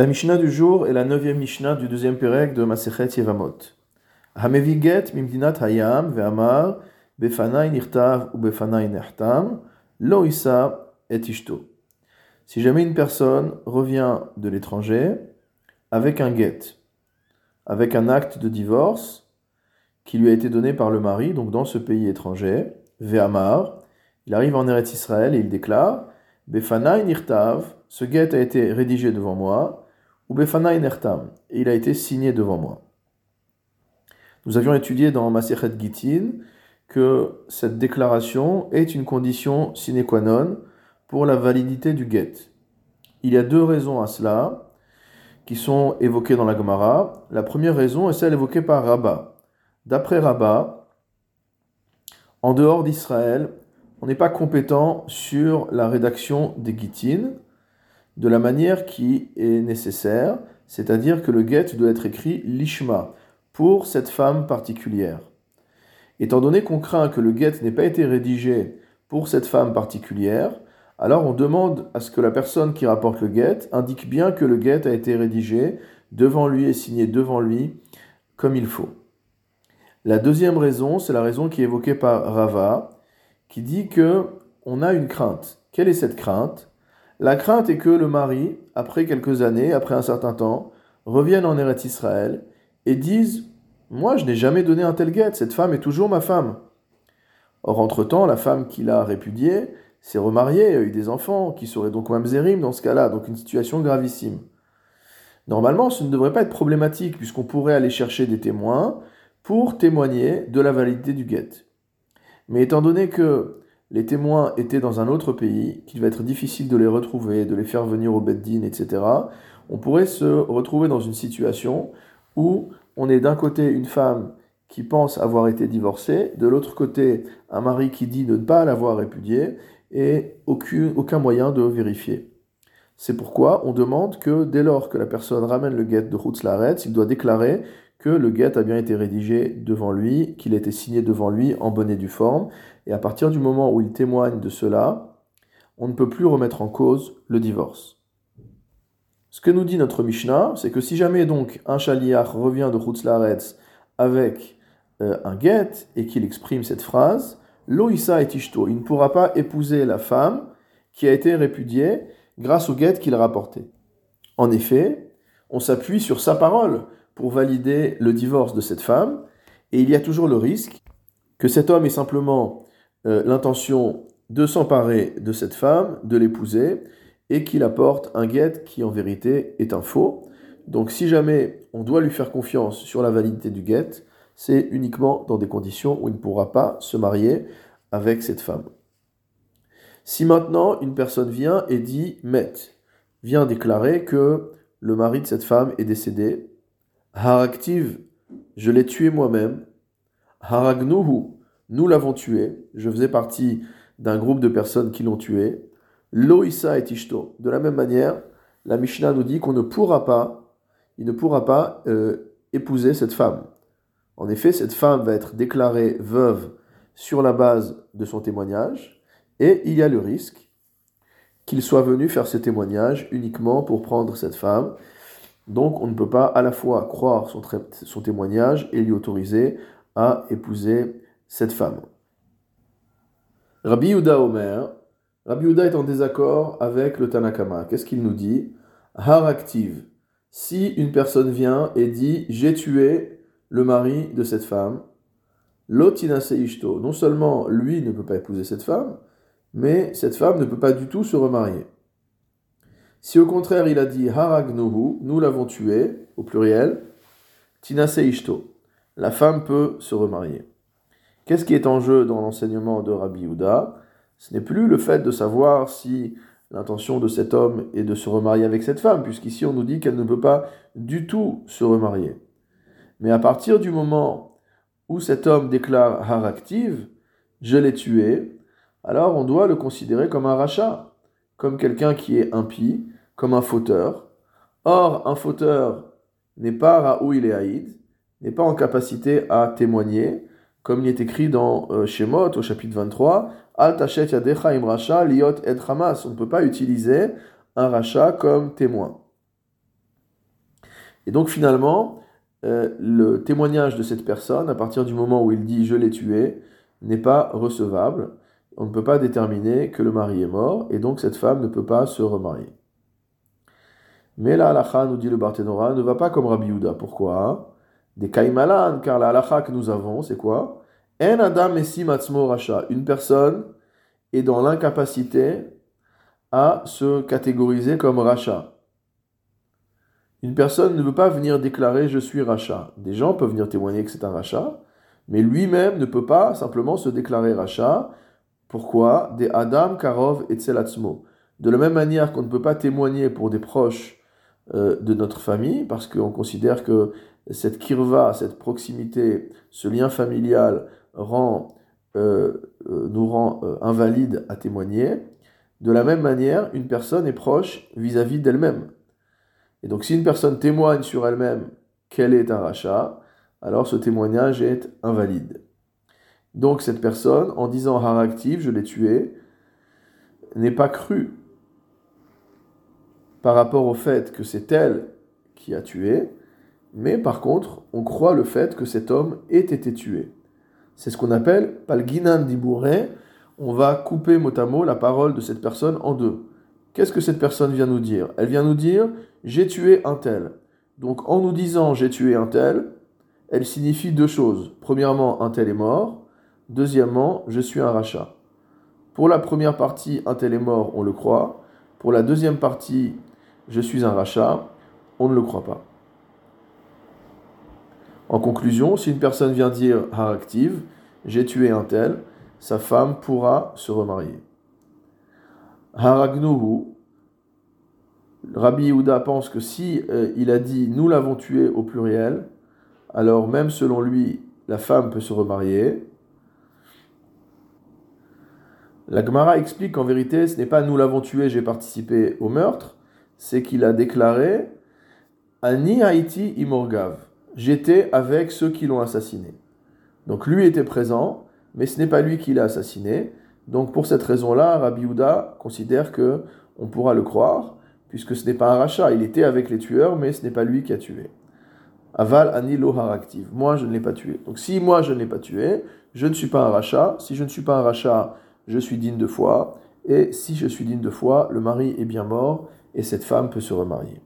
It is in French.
La Mishnah du jour est la neuvième Mishnah du deuxième Pérec de Masechet Yevamot. Hameviget mimdinat hayam ve'amar befanai nirtav ou befanai nehtam lo isa et. Si jamais une personne revient de l'étranger avec un get, avec un acte de divorce qui lui a été donné par le mari, donc dans ce pays étranger, ve'amar, il arrive en Eretz Israël et il déclare Befanai nirtav, ce get a été rédigé devant moi, il a été signé devant moi. Nous avions étudié dans Masechet Gitin que cette déclaration est une condition sine qua non pour la validité du get. Il y a deux raisons à cela qui sont évoquées dans la Gemara. La première raison est celle évoquée par Rabat. D'après Rabat, en dehors d'Israël, on n'est pas compétent sur la rédaction des Gitin de la manière qui est nécessaire, c'est-à-dire que le get doit être écrit lishma pour cette femme particulière. Étant donné qu'on craint que le get n'ait pas été rédigé pour cette femme particulière, alors on demande à ce que la personne qui rapporte le get indique bien que le get a été rédigé devant lui et signé devant lui comme il faut. La deuxième raison, c'est la raison qui est évoquée par Rava, qui dit que on a une crainte. Quelle est cette crainte? La crainte est que le mari, après quelques années, après un certain temps, revienne en Eretz Israël et dise Moi, je n'ai jamais donné un tel guet, cette femme est toujours ma femme. Or, entre-temps, la femme qu'il a répudiée s'est remariée, a eu des enfants, qui seraient donc mamzerim dans ce cas-là, donc une situation gravissime. Normalement, ce ne devrait pas être problématique, puisqu'on pourrait aller chercher des témoins pour témoigner de la validité du guet. Mais étant donné que les témoins étaient dans un autre pays, qu'il va être difficile de les retrouver, de les faire venir au Beddin, etc., on pourrait se retrouver dans une situation où on est d'un côté une femme qui pense avoir été divorcée, de l'autre côté un mari qui dit ne pas l'avoir répudiée, et aucun, moyen de vérifier. C'est pourquoi on demande que dès lors que la personne ramène le guet de Hutzlaretz, il doit déclarer que le guet a bien été rédigé devant lui, qu'il a été signé devant lui en bonne et due forme, et à partir du moment où il témoigne de cela, on ne peut plus remettre en cause le divorce. Ce que nous dit notre Mishnah, c'est que si jamais donc un chaliach revient de Hutzlaretz avec euh, un guet et qu'il exprime cette phrase, Loïsa et Tishto, il ne pourra pas épouser la femme qui a été répudiée grâce au guet qu'il a rapporté. En effet, on s'appuie sur sa parole pour valider le divorce de cette femme, et il y a toujours le risque que cet homme ait simplement euh, l'intention de s'emparer de cette femme, de l'épouser, et qu'il apporte un guet qui en vérité est un faux. Donc si jamais on doit lui faire confiance sur la validité du guet, c'est uniquement dans des conditions où il ne pourra pas se marier avec cette femme. Si maintenant une personne vient et dit Met, vient déclarer que le mari de cette femme est décédé, Haraktiv, je l'ai tué moi-même. Haragnuhu, nous l'avons tué. Je faisais partie d'un groupe de personnes qui l'ont tué. Loïsa et Ishto. De la même manière, la Mishnah nous dit qu'on ne pourra pas, il ne pourra pas euh, épouser cette femme. En effet, cette femme va être déclarée veuve sur la base de son témoignage, et il y a le risque qu'il soit venu faire ce témoignage uniquement pour prendre cette femme donc on ne peut pas à la fois croire son, témoignage et lui autoriser à épouser cette femme. Rabbi Yuda Omer, Rabbi Yuda est en désaccord avec le Tanakama. Qu'est-ce qu'il nous dit? Haraktiv. Si une personne vient et dit J'ai tué le mari de cette femme, Lotina Seishto, non seulement lui ne peut pas épouser cette femme, mais cette femme ne peut pas du tout se remarier. Si au contraire il a dit Haragnohu, nous l'avons tué, au pluriel, Tinase Ishto, la femme peut se remarier. Qu'est-ce qui est en jeu dans l'enseignement de Rabbi Yuda Ce n'est plus le fait de savoir si l'intention de cet homme est de se remarier avec cette femme, puisqu'ici on nous dit qu'elle ne peut pas du tout se remarier. Mais à partir du moment où cet homme déclare Haraktiv, je l'ai tué, alors on doit le considérer comme un rachat comme quelqu'un qui est impie, comme un fauteur. Or, un fauteur n'est pas Raoui et n'est pas en capacité à témoigner, comme il est écrit dans euh, Shemot au chapitre 23, Al Tachet Yadecha Im Racha Liot Ed Hamas. On ne peut pas utiliser un rachat comme témoin. Et donc finalement, euh, le témoignage de cette personne, à partir du moment où il dit je l'ai tué, n'est pas recevable. On ne peut pas déterminer que le mari est mort, et donc cette femme ne peut pas se remarier. Mais la halacha, nous dit le Barthénora, ne va pas comme Rabbi Yuda. Pourquoi? Des kaimalan, car la halacha que nous avons, c'est quoi? En adam racha. Une personne est dans l'incapacité à se catégoriser comme racha. Une personne ne veut pas venir déclarer je suis rachat. Des gens peuvent venir témoigner que c'est un rachat, mais lui-même ne peut pas simplement se déclarer rachat. Pourquoi? Des Adam, Karov et Tselatzmo. De la même manière qu'on ne peut pas témoigner pour des proches euh, de notre famille, parce qu'on considère que cette kirva, cette proximité, ce lien familial rend, euh, euh, nous rend invalide à témoigner. De la même manière, une personne est proche vis-à-vis d'elle-même. Et donc si une personne témoigne sur elle-même qu'elle est un rachat, alors ce témoignage est invalide. Donc cette personne, en disant haraktiv, je l'ai tué, n'est pas crue par rapport au fait que c'est elle qui a tué, mais par contre, on croit le fait que cet homme ait été tué. C'est ce qu'on appelle palginan dibouré. On va couper mot à mot la parole de cette personne en deux. Qu'est-ce que cette personne vient nous dire? Elle vient nous dire j'ai tué un tel. Donc en nous disant j'ai tué un tel, elle signifie deux choses. Premièrement, un tel est mort. Deuxièmement, je suis un rachat. Pour la première partie, un tel est mort, on le croit. Pour la deuxième partie, je suis un rachat, on ne le croit pas. En conclusion, si une personne vient dire active, j'ai tué un tel, sa femme pourra se remarier. Haragnuhu, Rabbi Yehuda pense que si euh, il a dit nous l'avons tué au pluriel, alors même selon lui, la femme peut se remarier. La Gemara explique qu'en vérité, ce n'est pas nous l'avons tué, j'ai participé au meurtre, c'est qu'il a déclaré Ani Haïti Imorgav. J'étais avec ceux qui l'ont assassiné. Donc lui était présent, mais ce n'est pas lui qui l'a assassiné. Donc pour cette raison-là, Rabbi Yehuda considère que on pourra le croire puisque ce n'est pas un rachat, il était avec les tueurs, mais ce n'est pas lui qui a tué. Aval ani haraktiv. Moi, je ne l'ai pas tué. Donc si moi, je ne l'ai pas tué, je ne suis pas un rachat. Si je ne suis pas un rachat, je suis digne de foi. Et si je suis digne de foi, le mari est bien mort et cette femme peut se remarier.